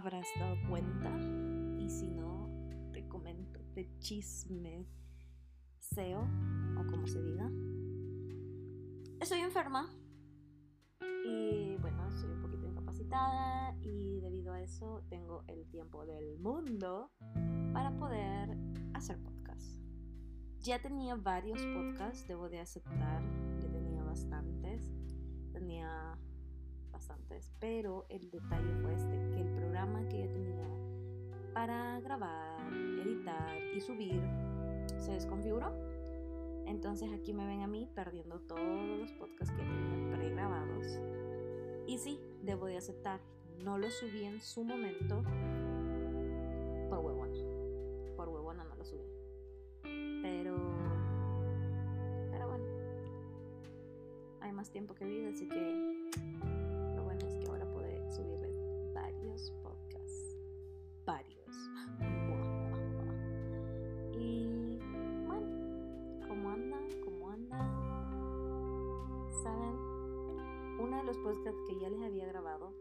te habrás dado cuenta, y si no, te comento de chisme SEO, o como se diga. Estoy enferma y bueno, estoy un poquito incapacitada y debido a eso tengo el tiempo del mundo para poder hacer podcast. Ya tenía varios podcasts, debo de aceptar, ya tenía bastantes, tenía bastantes, pero el detalle fue este, que el programa que yo tenía para grabar, editar y subir se desconfiguró. Entonces aquí me ven a mí perdiendo todos los podcasts que tenía pregrabados. Y sí, debo de aceptar, no lo subí en su momento por huevona. Por huevona no lo subí. Pero... Pero bueno. Hay más tiempo que vida, así que que ya les había grabado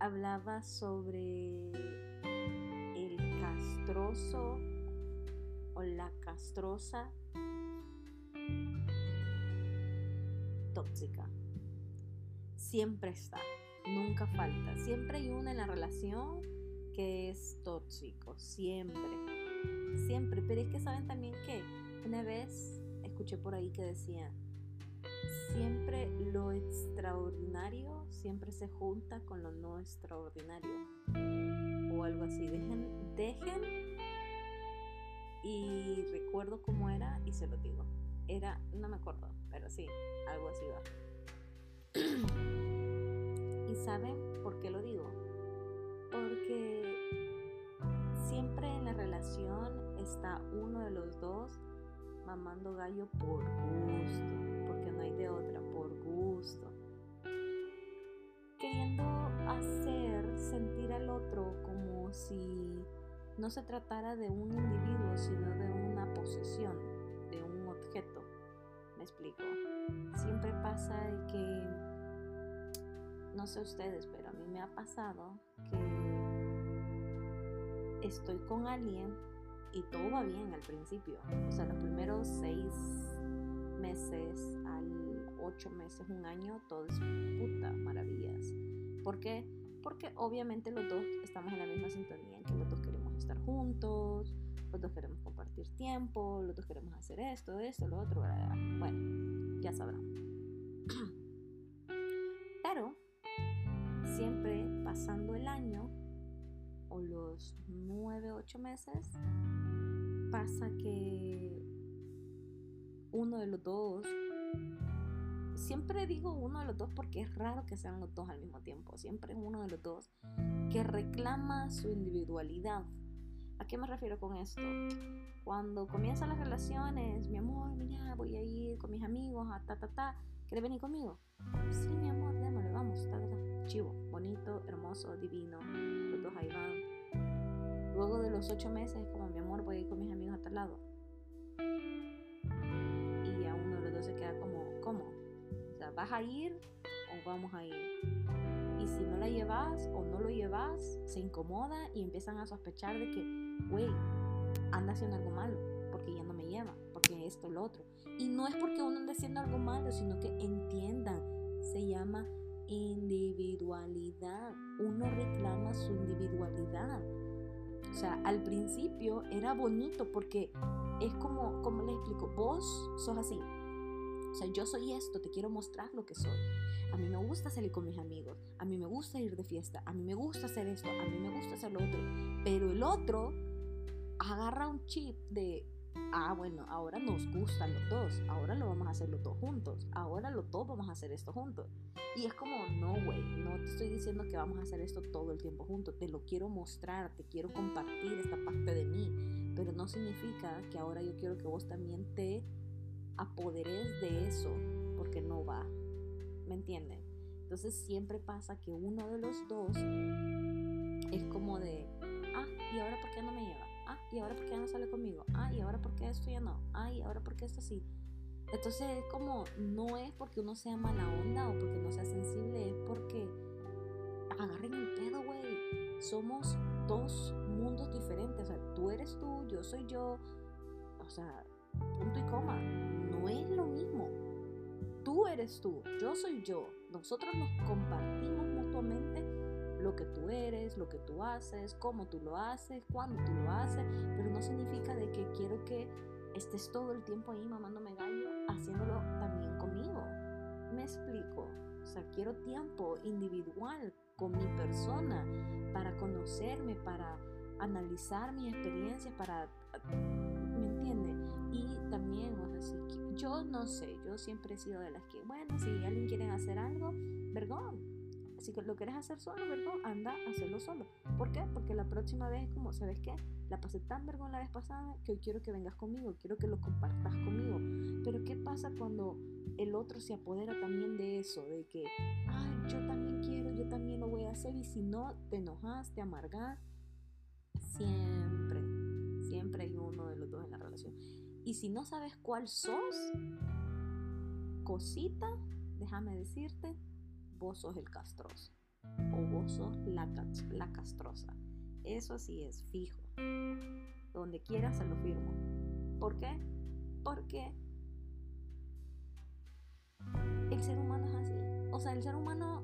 hablaba sobre el castroso o la castrosa tóxica. Siempre está, nunca falta. Siempre hay una en la relación que es tóxico, siempre. Siempre. Pero es que saben también que una vez escuché por ahí que decía, siempre lo extraordinario siempre se junta con lo no extraordinario. O algo así. Dejen, dejen. Y recuerdo cómo era y se lo digo. Era, no me acuerdo, pero sí, algo así va. ¿Y saben por qué lo digo? Porque siempre en la relación está uno de los dos mamando gallo por gusto, otra, por gusto. Queriendo hacer sentir al otro como si no se tratara de un individuo, sino de una posesión, de un objeto. Me explico. Siempre pasa que, no sé ustedes, pero a mí me ha pasado que estoy con alguien y todo va bien al principio. O sea, los primeros seis meses ocho meses, un año, todo es puta maravillas. ¿Por qué? Porque obviamente los dos estamos en la misma sintonía, en que los dos queremos estar juntos, los dos queremos compartir tiempo, los dos queremos hacer esto, esto, lo otro, bueno, ya sabrán. Pero siempre pasando el año o los nueve, ocho meses, pasa que uno de los dos, siempre digo uno de los dos porque es raro que sean los dos al mismo tiempo, siempre uno de los dos que reclama su individualidad. ¿A qué me refiero con esto? Cuando comienzan las relaciones, mi amor, mira, voy a ir con mis amigos a ta, ta, ta, ¿quieres venir conmigo? Sí, mi amor, démosle, vamos, ta, ta, ta. Chivo, bonito, hermoso, divino, los dos ahí van. Luego de los ocho meses, como mi amor, voy a ir con mis amigos a tal lado. ¿Vas a ir o vamos a ir? Y si no la llevas o no lo llevas, se incomoda y empiezan a sospechar de que, güey, anda haciendo algo malo, porque ya no me lleva, porque esto, lo otro. Y no es porque uno ande haciendo algo malo, sino que entiendan, se llama individualidad. Uno reclama su individualidad. O sea, al principio era bonito porque es como, como les explico, vos sos así. O sea, yo soy esto, te quiero mostrar lo que soy. A mí me gusta salir con mis amigos, a mí me gusta ir de fiesta, a mí me gusta hacer esto, a mí me gusta hacer lo otro. Pero el otro agarra un chip de, ah, bueno, ahora nos gustan los dos, ahora lo vamos a hacer los dos juntos, ahora los dos vamos a hacer esto juntos. Y es como, no, güey, no te estoy diciendo que vamos a hacer esto todo el tiempo juntos, te lo quiero mostrar, te quiero compartir esta parte de mí, pero no significa que ahora yo quiero que vos también te apoderes de eso, porque no va, ¿me entienden? Entonces siempre pasa que uno de los dos es como de, ah, ¿y ahora por qué no me lleva? Ah, ¿y ahora por qué no sale conmigo? Ah, ¿y ahora por qué esto ya no? Ah, ¿y ahora por qué esto sí? Entonces es como, no es porque uno sea mala onda o porque no sea sensible, es porque somos dos mundos diferentes. O sea, tú eres tú, yo soy yo. O sea, punto y coma. Mismo. Tú eres tú, yo soy yo. Nosotros nos compartimos mutuamente lo que tú eres, lo que tú haces, cómo tú lo haces, cuándo tú lo haces, pero no significa de que quiero que estés todo el tiempo ahí mamándome gallo, haciéndolo también conmigo. Me explico. O sea, quiero tiempo individual con mi persona para conocerme, para analizar mi experiencia, para... ¿Me entiende? Y también, o sea, si, yo no sé, yo siempre he sido de las que, bueno, si alguien quiere hacer algo, vergón, si lo quieres hacer solo, ¿verdad? Anda a hacerlo solo. ¿Por qué? Porque la próxima vez, como, ¿sabes qué? La pasé tan vergón la vez pasada que hoy quiero que vengas conmigo, quiero que lo compartas conmigo. Pero ¿qué pasa cuando el otro se apodera también de eso? De que, ay, yo también quiero, yo también lo voy a hacer. Y si no, te enojas, te amargas. Siempre, siempre hay uno de los dos en la relación. Y si no sabes cuál sos, cosita, déjame decirte, vos sos el castroso o vos sos la, la castrosa. Eso sí es fijo. Donde quiera se lo firmo. ¿Por qué? Porque el ser humano es así. O sea, el ser humano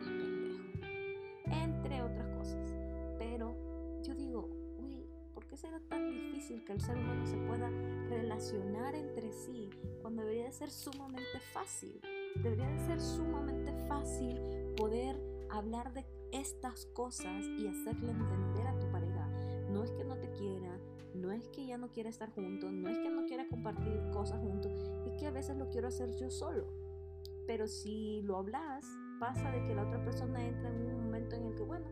es pendejo. Entre otras cosas. Pero yo digo, uy, ¿por qué será tan difícil que el ser humano se pueda relacionar entre sí cuando debería de ser sumamente fácil? debería de ser sumamente fácil poder hablar de estas cosas y hacerle entender a tu pareja. No es que no te quiera, no es que ya no quiera estar juntos, no es que no quiera compartir cosas juntos, es que a veces lo quiero hacer yo solo. Pero si lo hablas, pasa de que la otra persona entra en un momento en el que, bueno,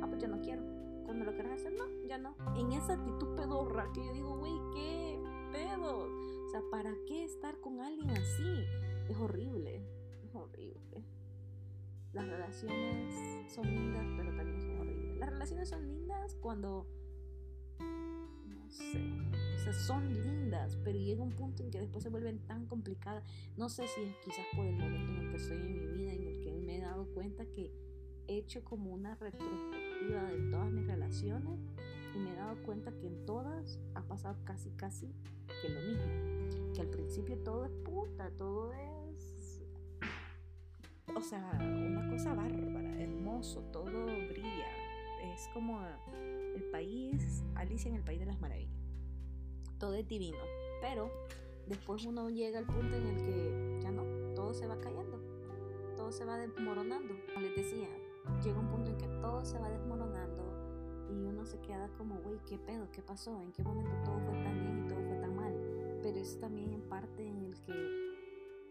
ah, pues ya no quiero. Cuando lo quieras hacer, no, ya no. En esa actitud pedorra que yo digo, güey, ¿qué pedo? O sea, ¿para qué estar con alguien así? Es horrible, es horrible. Las relaciones son lindas, pero también son horribles. Las relaciones son lindas cuando, no sé, o sea, son lindas, pero llega un punto en que después se vuelven tan complicadas. No sé si es quizás por el momento en el que estoy en mi vida, en el que me he dado cuenta que he hecho como una retrospectiva de todas mis relaciones y me he dado cuenta que en todas ha pasado casi, casi que lo mismo. Que al principio todo es puta, todo es o sea, una cosa bárbara, hermoso, todo brilla. Es como el país, Alicia en el País de las Maravillas. Todo es divino. Pero después uno llega al punto en el que ya no, todo se va cayendo, todo se va desmoronando. Como les decía, llega un punto en que todo se va desmoronando y uno se queda como, güey, ¿qué pedo? ¿Qué pasó? ¿En qué momento todo fue tan bien y todo fue tan mal? Pero es también en parte en el que,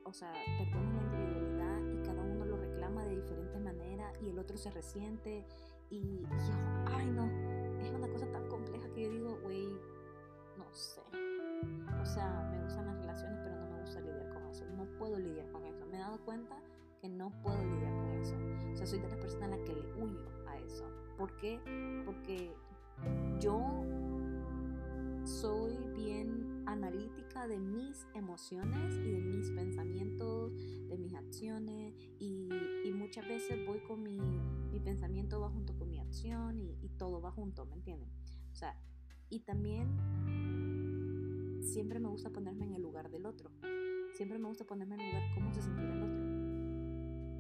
o sea, perdemos la individualidad y cada uno lo reclama de diferente manera y el otro se resiente y, y ay no, es una cosa tan compleja que yo digo, güey, no sé. O sea, me gustan las relaciones, pero no me gusta lidiar con eso. No puedo lidiar con eso. Me he dado cuenta que no puedo lidiar con eso. Soy de las personas a la que le huyo a eso. ¿Por qué? Porque yo soy bien analítica de mis emociones y de mis pensamientos, de mis acciones y, muchas veces voy con mi, mi, pensamiento va junto con mi acción y, todo va junto, ¿me entienden? O sea, y también siempre me gusta ponerme en el lugar del otro. Siempre me gusta ponerme en el lugar cómo se sentirá.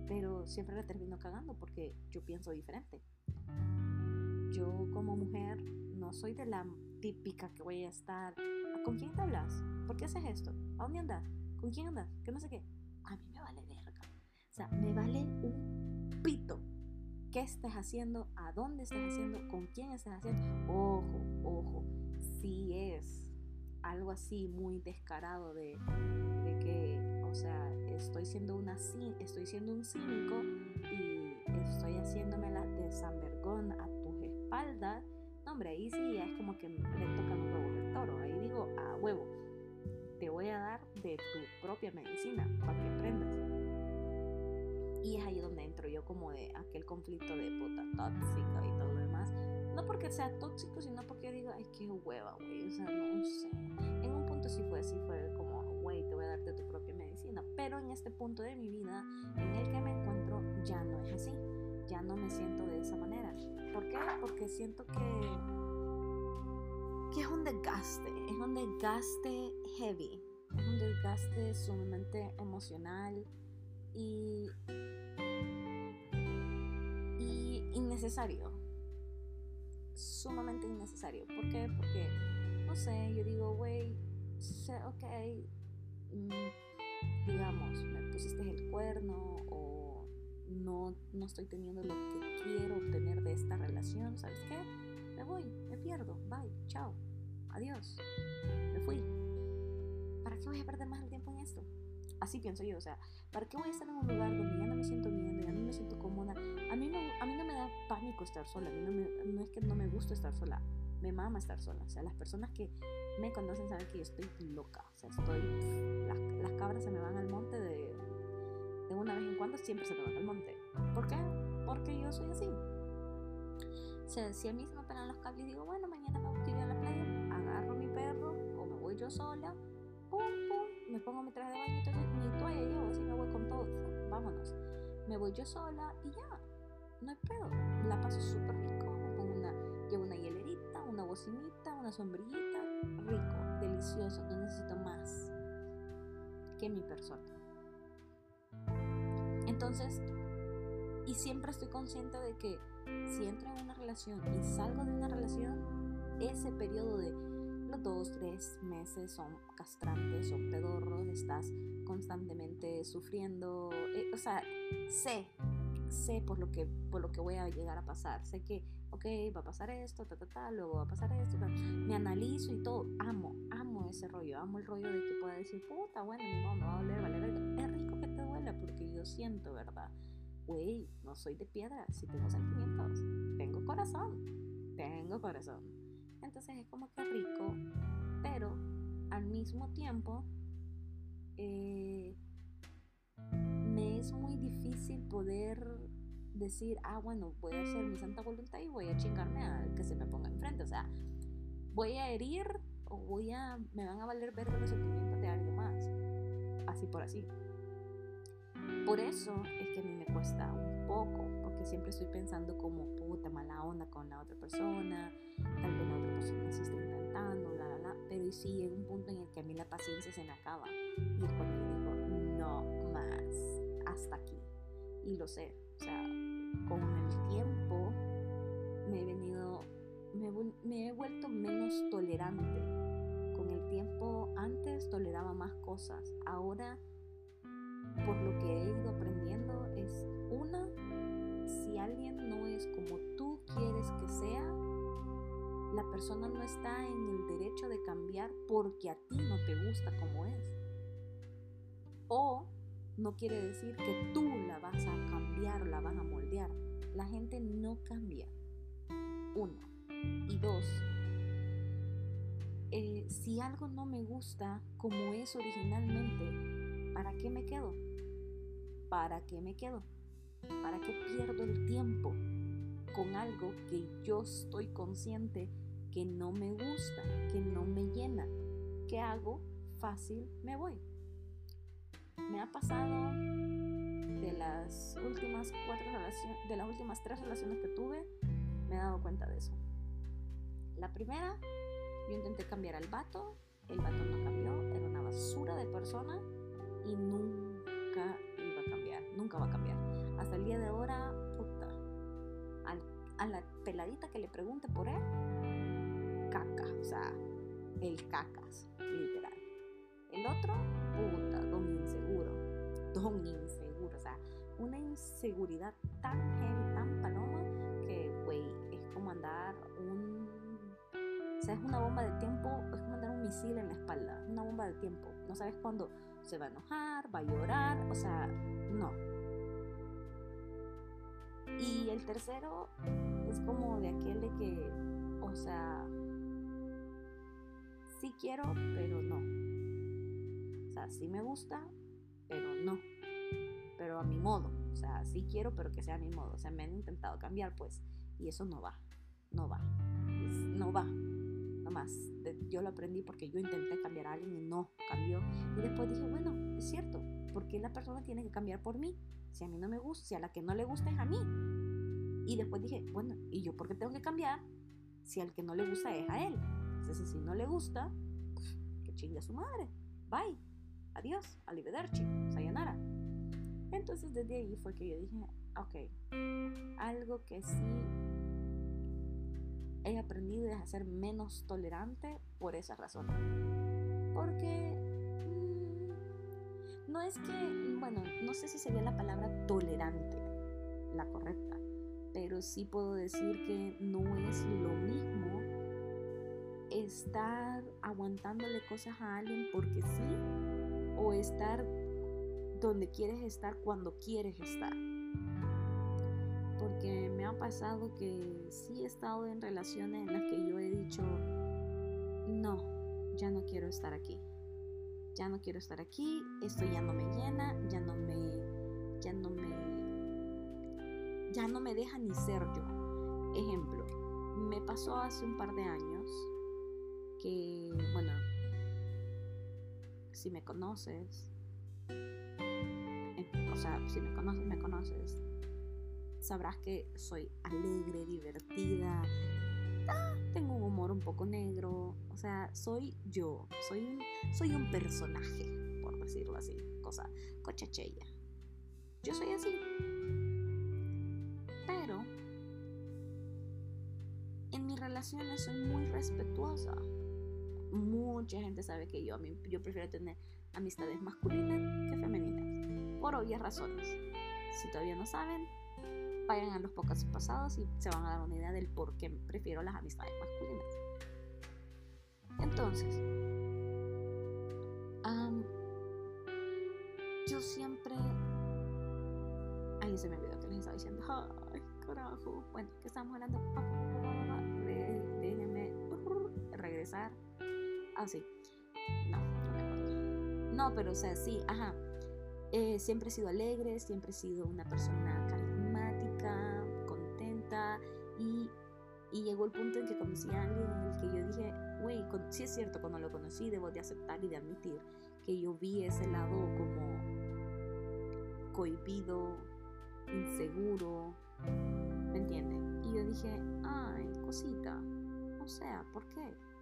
Pero siempre la termino cagando porque yo pienso diferente. Yo como mujer no soy de la típica que voy a estar. ¿Con quién te hablas? ¿Por qué haces esto? ¿A dónde andas? ¿Con quién andas? Que no sé qué. A mí me vale verga. O sea, me vale un pito. ¿Qué estás haciendo? ¿A dónde estás haciendo? ¿Con quién estás haciendo? Ojo, ojo. Si es algo así muy descarado de, de que, o sea, estoy siendo una estoy siendo un cínico y estoy haciéndomela de San Vergón a tus espaldas no, hombre, ahí sí es como que le tocan los huevos del toro. Ahí digo, a huevo, te voy a dar de tu propia medicina para que aprendas. Y es ahí donde entro yo como de aquel conflicto de puta tóxica y todo lo demás. No porque sea tóxico, sino porque digo, ay, qué hueva, güey. O sea, no sé. En un punto sí fue así, fue como, güey, te voy a dar de tu propia medicina. Pero en este punto de mi vida en el que me encuentro, ya no es así. Ya no me siento de esa manera porque siento que, que es un desgaste, es un desgaste heavy, es un desgaste sumamente emocional y, y innecesario, sumamente innecesario. ¿Por qué? Porque, no sé, yo digo, güey, ok, digamos, me pusiste el cuerno o no, no estoy teniendo lo que quiero obtener de esta relación, ¿sabes qué? Me voy, me pierdo, bye, chao, adiós, me fui. ¿Para qué voy a perder más el tiempo en esto? Así pienso yo, o sea, ¿para qué voy a estar en un lugar donde ya no me siento bien, donde ya no me siento cómoda? A mí no, a mí no me da pánico estar sola, no, me, no es que no me gusta estar sola, me mama estar sola. O sea, las personas que me conocen saben que yo estoy loca, o sea, estoy... Las, cabras se me van al monte de, de una vez en cuando, siempre se me van al monte. ¿Por qué? Porque yo soy así. O sea, si a mí se me pegan los cables y digo, bueno, mañana me voy a ir a la playa, agarro mi perro o me voy yo sola, pum, pum, me pongo mi traje de baño y ni toalla llevo, así me voy con todo, vámonos. Me voy yo sola y ya, no hay pedo. La paso súper rico, bocinita, una sombrillita, rico, delicioso, no necesito más que mi persona. Entonces, y siempre estoy consciente de que si entro en una relación y salgo de una relación, ese periodo de los dos, tres meses son castrantes, son pedorros, estás constantemente sufriendo. Eh, o sea, sé, sé por lo, que, por lo que voy a llegar a pasar. Sé que, ok, va a pasar esto, ta, ta, ta, luego va a pasar esto. Me analizo y todo. Amo, amo ese rollo. Amo el rollo de que pueda decir, puta, bueno, mi mamá me va a doler, vale, Es rico que te duela porque yo siento, ¿verdad? güey, no soy de piedra, si tengo sentimientos, tengo corazón, tengo corazón. Entonces es como que rico, pero al mismo tiempo eh, me es muy difícil poder decir, ah, bueno, voy a hacer mi santa voluntad y voy a chingarme al que se me ponga enfrente. O sea, voy a herir o voy a, me van a valer ver los sentimientos de alguien más. Así por así. Por eso es que a mí me cuesta un poco, porque siempre estoy pensando como puta mala onda con la otra persona, tal vez la otra persona se está intentando, la, la, la, pero sí llega un punto en el que a mí la paciencia se me acaba y es cuando yo digo, no más, hasta aquí. Y lo sé, con el tiempo me he venido, me he vuelto menos tolerante. Con el tiempo antes toleraba más cosas, ahora por lo que he ido aprendiendo es una, si alguien no es como tú quieres que sea, la persona no está en el derecho de cambiar porque a ti no te gusta como es. O no quiere decir que tú la vas a cambiar o la vas a moldear. La gente no cambia. Uno. Y dos, eh, si algo no me gusta como es originalmente, ¿para qué me quedo? ¿para qué me quedo? ¿Para qué pierdo el tiempo con algo que yo estoy consciente que no me gusta, que no me llena? ¿Qué hago? Fácil, me voy. Me ha pasado de las últimas cuatro relaciones, de las últimas tres relaciones que tuve, me he dado cuenta de eso. La primera, yo intenté cambiar al vato, el vato no cambió, era una basura de persona y nunca nunca va a cambiar. Hasta el día de ahora, puta, a la peladita que le pregunte por él, caca, o sea, el cacas, literal. El otro, puta, inseguro, o sea, una inseguridad tan heavy, tan paloma, que, güey, es como andar un... O sea, es una bomba de tiempo, es como andar un misil en la espalda, una bomba de tiempo. No sabes cuándo se va a enojar, va a llorar, o sea, no. Y el tercero es como de aquel de que, o sea, sí quiero, pero no. O sea, sí me gusta, pero no. Pero a mi modo. O sea, sí quiero, pero que sea a mi modo. O sea, me han intentado cambiar, pues. Y eso no va. No va. no va. No más. Yo lo aprendí porque yo intenté cambiar a alguien y no cambió. Y después dije, bueno, es cierto. ¿Por qué la persona tiene que cambiar por mí? Si a mí no me gusta, si a la que no le gusta es a mí. Y después dije, bueno, ¿y yo por qué tengo que cambiar si al que no le gusta es a él? Entonces, si no le gusta, pues, que chingue a su madre. Bye. Adiós. Arrivederci. Sayonara. Entonces, desde ahí fue que yo dije, ok, algo que sí he aprendido es a ser menos tolerante por esa razón. Porque mm, no es que, bueno, no sé si sería la palabra tolerante la correcta, pero sí puedo decir que no es lo mismo estar aguantándole cosas a alguien porque sí o estar donde quieres estar cuando quieres estar. Porque me ha pasado que sí he estado en relaciones en las que yo he dicho, no, ya no quiero estar aquí. Ya no quiero estar aquí, esto ya no me llena, ya no me, ya no me ya no me deja ni ser yo. Ejemplo, me pasó hace un par de años que, bueno, si me conoces, eh, o sea, si me conoces, me conoces, sabrás que soy alegre, divertida, ah, tengo un humor un poco negro, o sea, soy yo, soy soy un personaje, por decirlo así, cosa cochachella. Yo soy así. soy muy respetuosa. Mucha gente sabe que yo, yo prefiero tener amistades masculinas que femeninas, por obvias razones. Si todavía no saben, vayan a los pocos pasados y se van a dar una idea del por qué prefiero las amistades masculinas. Entonces, yo siempre... Ahí se me olvidó que les estaba diciendo. Ay, carajo. Bueno, que estamos hablando regresar. Ah, sí. No, no me acuerdo. No, pero o sea, sí, ajá. Eh, siempre he sido alegre, siempre he sido una persona carismática, contenta y, y llegó el punto en que conocí a alguien en el que yo dije, güey, sí es cierto, cuando lo conocí debo de aceptar y de admitir que yo vi ese lado como cohibido, inseguro, ¿me entienden? Y yo dije, ay, cosita, o sea, ¿por qué?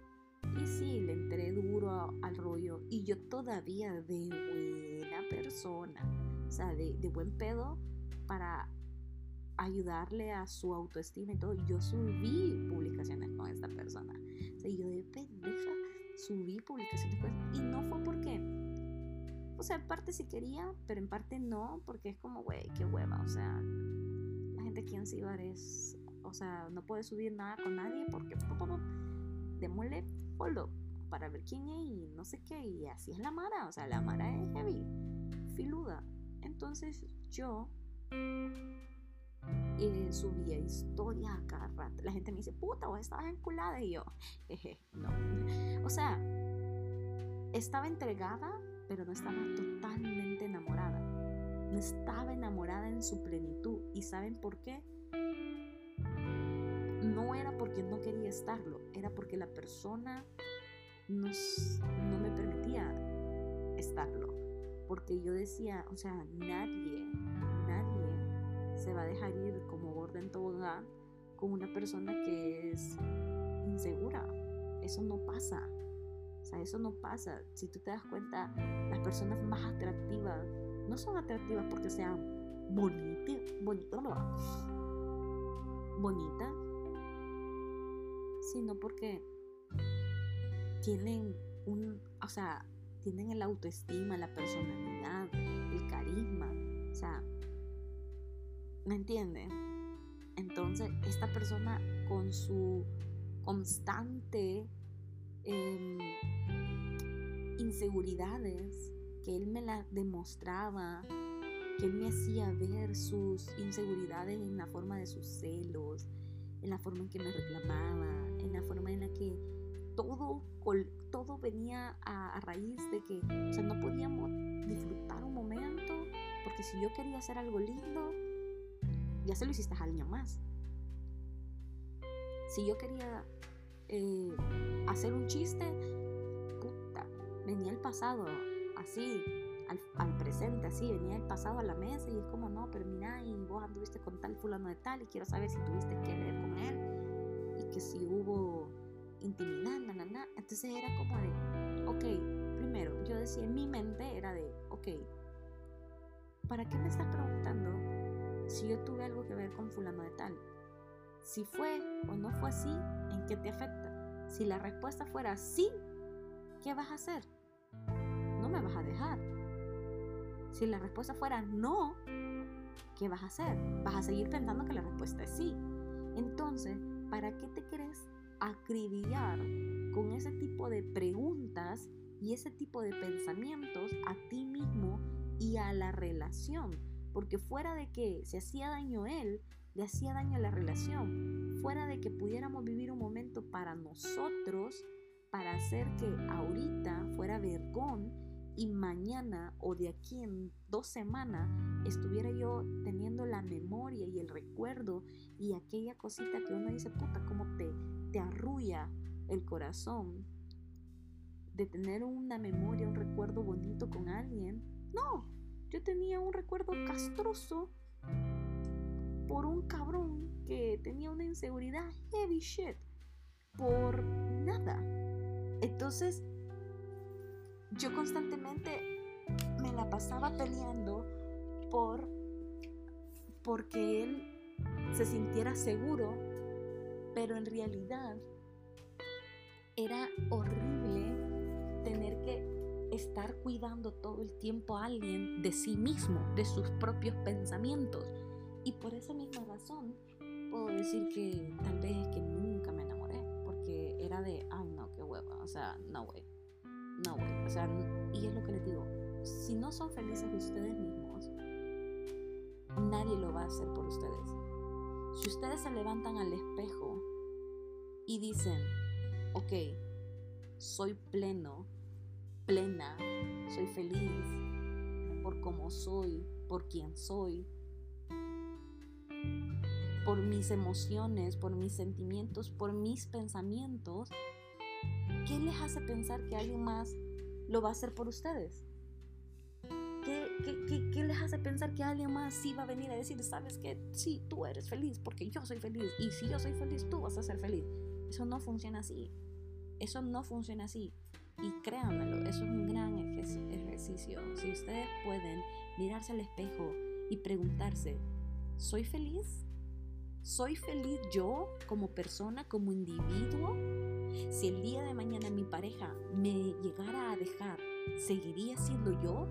Y sí, le entré duro al rollo. Y yo todavía de buena persona, o sea, de, buen pedo para ayudarle a su autoestima y todo. Yo subí publicaciones con esta persona. O sea, yo de pendeja subí publicaciones con Y no fue porque. O sea, en parte sí quería, pero en parte no, porque es como, güey, qué hueva. O sea, la gente aquí en Cibar es. O sea, no puede subir nada con nadie porque. Démosle para ver quién es y no sé qué. Y así es la Mara. O sea, la Mara es heavy, filuda. Entonces yo eh, subía historias a cada rato. La gente me dice, puta, vos estabas enculada. Y yo, jeje, no. O sea, estaba entregada, pero no estaba totalmente enamorada. No estaba enamorada en su plenitud. ¿Y saben por qué? No era porque no quería estarlo, era porque la persona no me permitía estarlo. Porque yo decía, o sea, nadie, nadie se va a dejar ir como gorda en tobogán con una persona que es insegura. Eso no pasa. O sea, eso no pasa. Si tú te das cuenta, las personas más atractivas no son atractivas porque sean bonitas, bonitas, bonitas, sino porque tienen un, o sea, tienen el autoestima, la personalidad, el carisma, o sea, ¿me entienden? Entonces, esta persona con su constante em, inseguridades, que él me las demostraba, que él me hacía ver sus inseguridades en la forma de sus celos, en la forma en que me reclamaba, en la forma en la que todo, todo venía a, raíz de que, o sea, no podíamos disfrutar un momento, porque si yo quería hacer algo lindo, ya se lo hiciste a alguien más. Si yo quería eh, hacer un chiste, puta, venía el pasado así, al, presente así, venía el pasado a la mesa y es como, no, pero mira, y vos anduviste con tal fulano de tal y quiero saber si tuviste que ver con él que si hubo intimidad, na, na, na. Entonces era como de, ok, primero, yo decía en mi mente era de, ok, ¿para qué me estás preguntando si yo tuve algo que ver con fulano de tal? Si fue o no fue así, ¿en qué te afecta? Si la respuesta fuera sí, ¿qué vas a hacer? No me vas a dejar. Si la respuesta fuera no, ¿qué vas a hacer? Vas a seguir pensando que la respuesta es sí. Entonces, ¿para qué te quieres acribillar con ese tipo de preguntas y ese tipo de pensamientos a ti mismo y a la relación? Porque fuera de que se hacía daño él, le hacía daño a la relación. Fuera de que pudiéramos vivir un momento para nosotros, para hacer que ahorita fuera vergón y mañana o de aquí en dos semanas estuviera yo teniendo la memoria y el recuerdo y aquella cosita que uno dice, puta, como te, te arrulla el corazón de tener una memoria, un recuerdo bonito con alguien. No, yo tenía un recuerdo castroso por un cabrón que tenía una inseguridad heavy shit por nada. Entonces, yo constantemente me la pasaba peleando por porque él se sintiera seguro, pero en realidad era horrible tener que estar cuidando todo el tiempo a alguien de sí mismo, de sus propios pensamientos. Y por esa misma razón puedo decir que tal vez es que nunca me enamoré, porque era de, ay no, qué hueva, o sea, no, güey, no, o sea, y es lo que les digo, si no son felices ustedes mismos, nadie lo va a hacer por ustedes. Si ustedes se levantan al espejo y dicen, ok, soy pleno, plena, soy feliz por cómo soy, por quién soy, por mis emociones, por mis sentimientos, por mis pensamientos, ¿qué les hace pensar que alguien más lo va a hacer por ustedes? ¿Qué, qué, les hace pensar que alguien más sí va a venir a decir, sabes que sí, tú eres feliz porque yo soy feliz y si yo soy feliz, tú vas a ser feliz? Eso no funciona así. Eso no funciona así. Y créanmelo, eso es un gran ejercicio. Si ustedes pueden mirarse al espejo y preguntarse, ¿soy feliz? ¿Soy feliz yo como persona, como individuo? Si el día de mañana mi pareja me llegara a dejar, ¿seguiría siendo yo?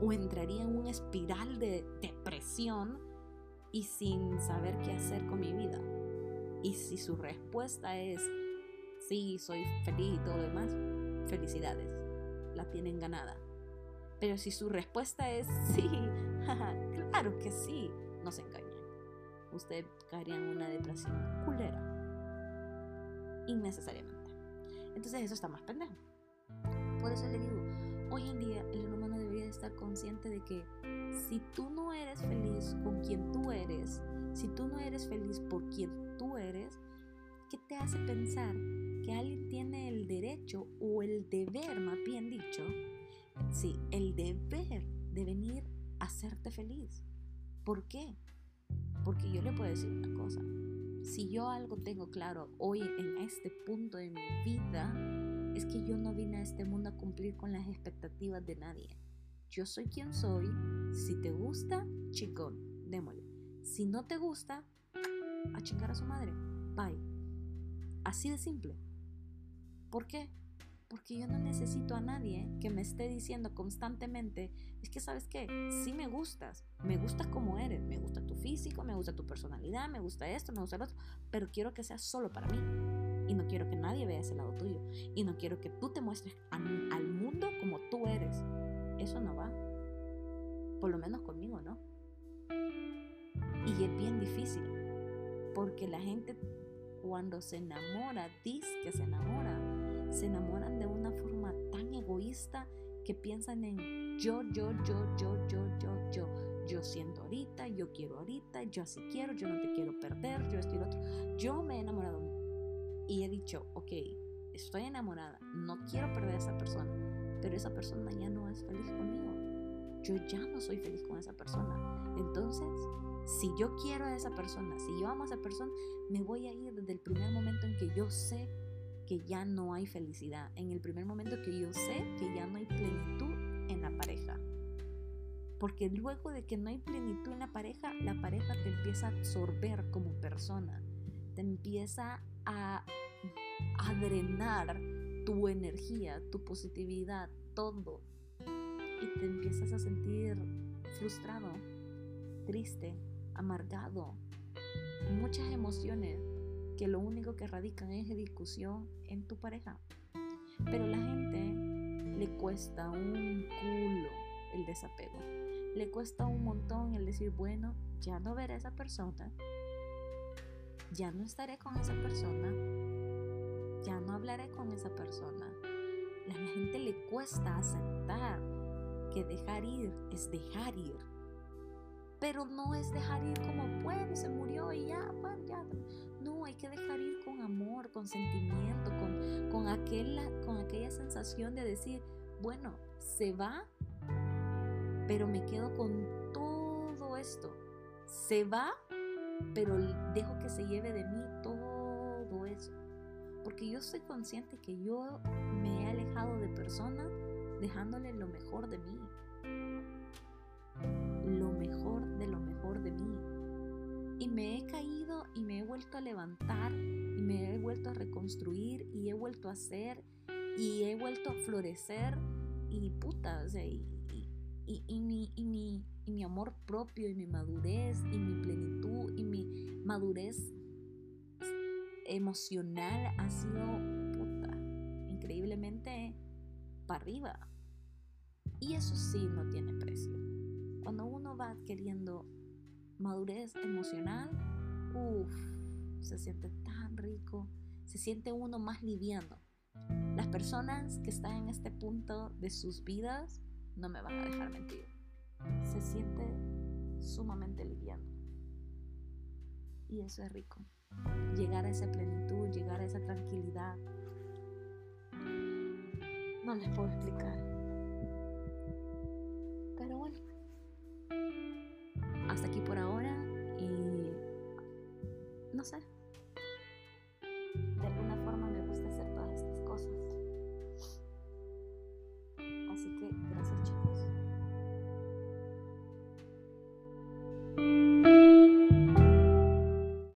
¿O entraría en una espiral de depresión y sin saber qué hacer con mi vida? Y si su respuesta es, sí, soy feliz y todo lo demás, felicidades, la tienen ganada. Pero si su respuesta es, sí, claro que sí, no se engañen usted caería en una depresión culera. Innecesariamente. Entonces eso está más pendejo. Por eso le digo, hoy en día el humano debería estar consciente de que si tú no eres feliz con quien tú eres, si tú no eres feliz por quien tú eres, ¿qué te hace pensar que alguien tiene el derecho o el deber, más bien dicho, sí, el deber de venir a hacerte feliz? ¿Por qué? Porque yo le puedo decir una cosa, si yo algo tengo claro hoy en este punto de mi vida, es que yo no vine a este mundo a cumplir con las expectativas de nadie. Yo soy quien soy, si te gusta, chingón, démosle. Si no te gusta, a chingar a su madre, bye. Así de simple. ¿Por qué? Porque yo no necesito a nadie que me esté diciendo constantemente, es que sabes qué, sí me gustas, me gustas como eres, me gusta tu físico, me gusta tu personalidad, me gusta esto, me gusta lo otro, pero quiero que sea solo para mí. Y no quiero que nadie vea ese lado tuyo. Y no quiero que tú te muestres al mundo como tú eres. Eso no va. Por lo menos conmigo, ¿no? Y es bien difícil. Porque la gente cuando se enamora, dice que se enamora, se enamoran forma tan egoísta que piensan en yo, yo, yo, yo, yo, yo, yo. Yo siento ahorita, yo quiero ahorita, yo así quiero, yo no te quiero perder, yo estoy otro. Yo me he enamorado y he dicho, ok, estoy enamorada, no quiero perder a esa persona, pero esa persona ya no es feliz conmigo. yo ya no soy feliz con esa persona. Entonces, si yo quiero a esa persona, si yo amo a esa persona, me voy a ir desde el primer momento en que yo sé que ya no hay felicidad, en el primer momento que yo sé que ya no hay plenitud en la pareja. Porque luego de que no hay plenitud en la pareja, la pareja te empieza a absorber como persona, te empieza a, a drenar tu energía, tu positividad, todo. Y te empiezas a sentir frustrado, triste, amargado, muchas emociones que lo único que radican es discusión en tu pareja. Pero a la gente le cuesta un culo el desapego. Le cuesta un montón el decir, bueno, ya no veré a esa persona, ya no estaré con esa persona, ya no hablaré con esa persona. A la gente le cuesta aceptar que dejar ir es dejar ir. Pero no es dejar ir como, bueno, se murió y ya, bueno, amor, con con, aquella, con aquella sensación de decir, bueno, se va, pero me quedo con todo esto. Se va, pero dejo que se lleve de mí todo eso. Porque yo soy consciente que yo me he alejado de personas dejándole lo mejor de mí. Lo mejor de lo mejor de mí. Y me he caído y me he vuelto a levantar me he vuelto a reconstruir y he vuelto a hacer y he vuelto a florecer y puta, o sea, y, y, mi, y, mi, y mi amor propio y mi madurez y mi plenitud y mi madurez emocional ha sido puta, increíblemente para arriba. Y eso sí no tiene precio. Cuando uno va adquiriendo madurez emocional, uff, se siente rico, se siente uno más liviano. Las personas que están en este punto de sus vidas no me van a dejar mentir. Se siente sumamente liviano. Y eso es rico. Llegar a esa plenitud, llegar a esa tranquilidad. No les puedo explicar. Pero bueno. Hasta aquí por ahora. Y no sé.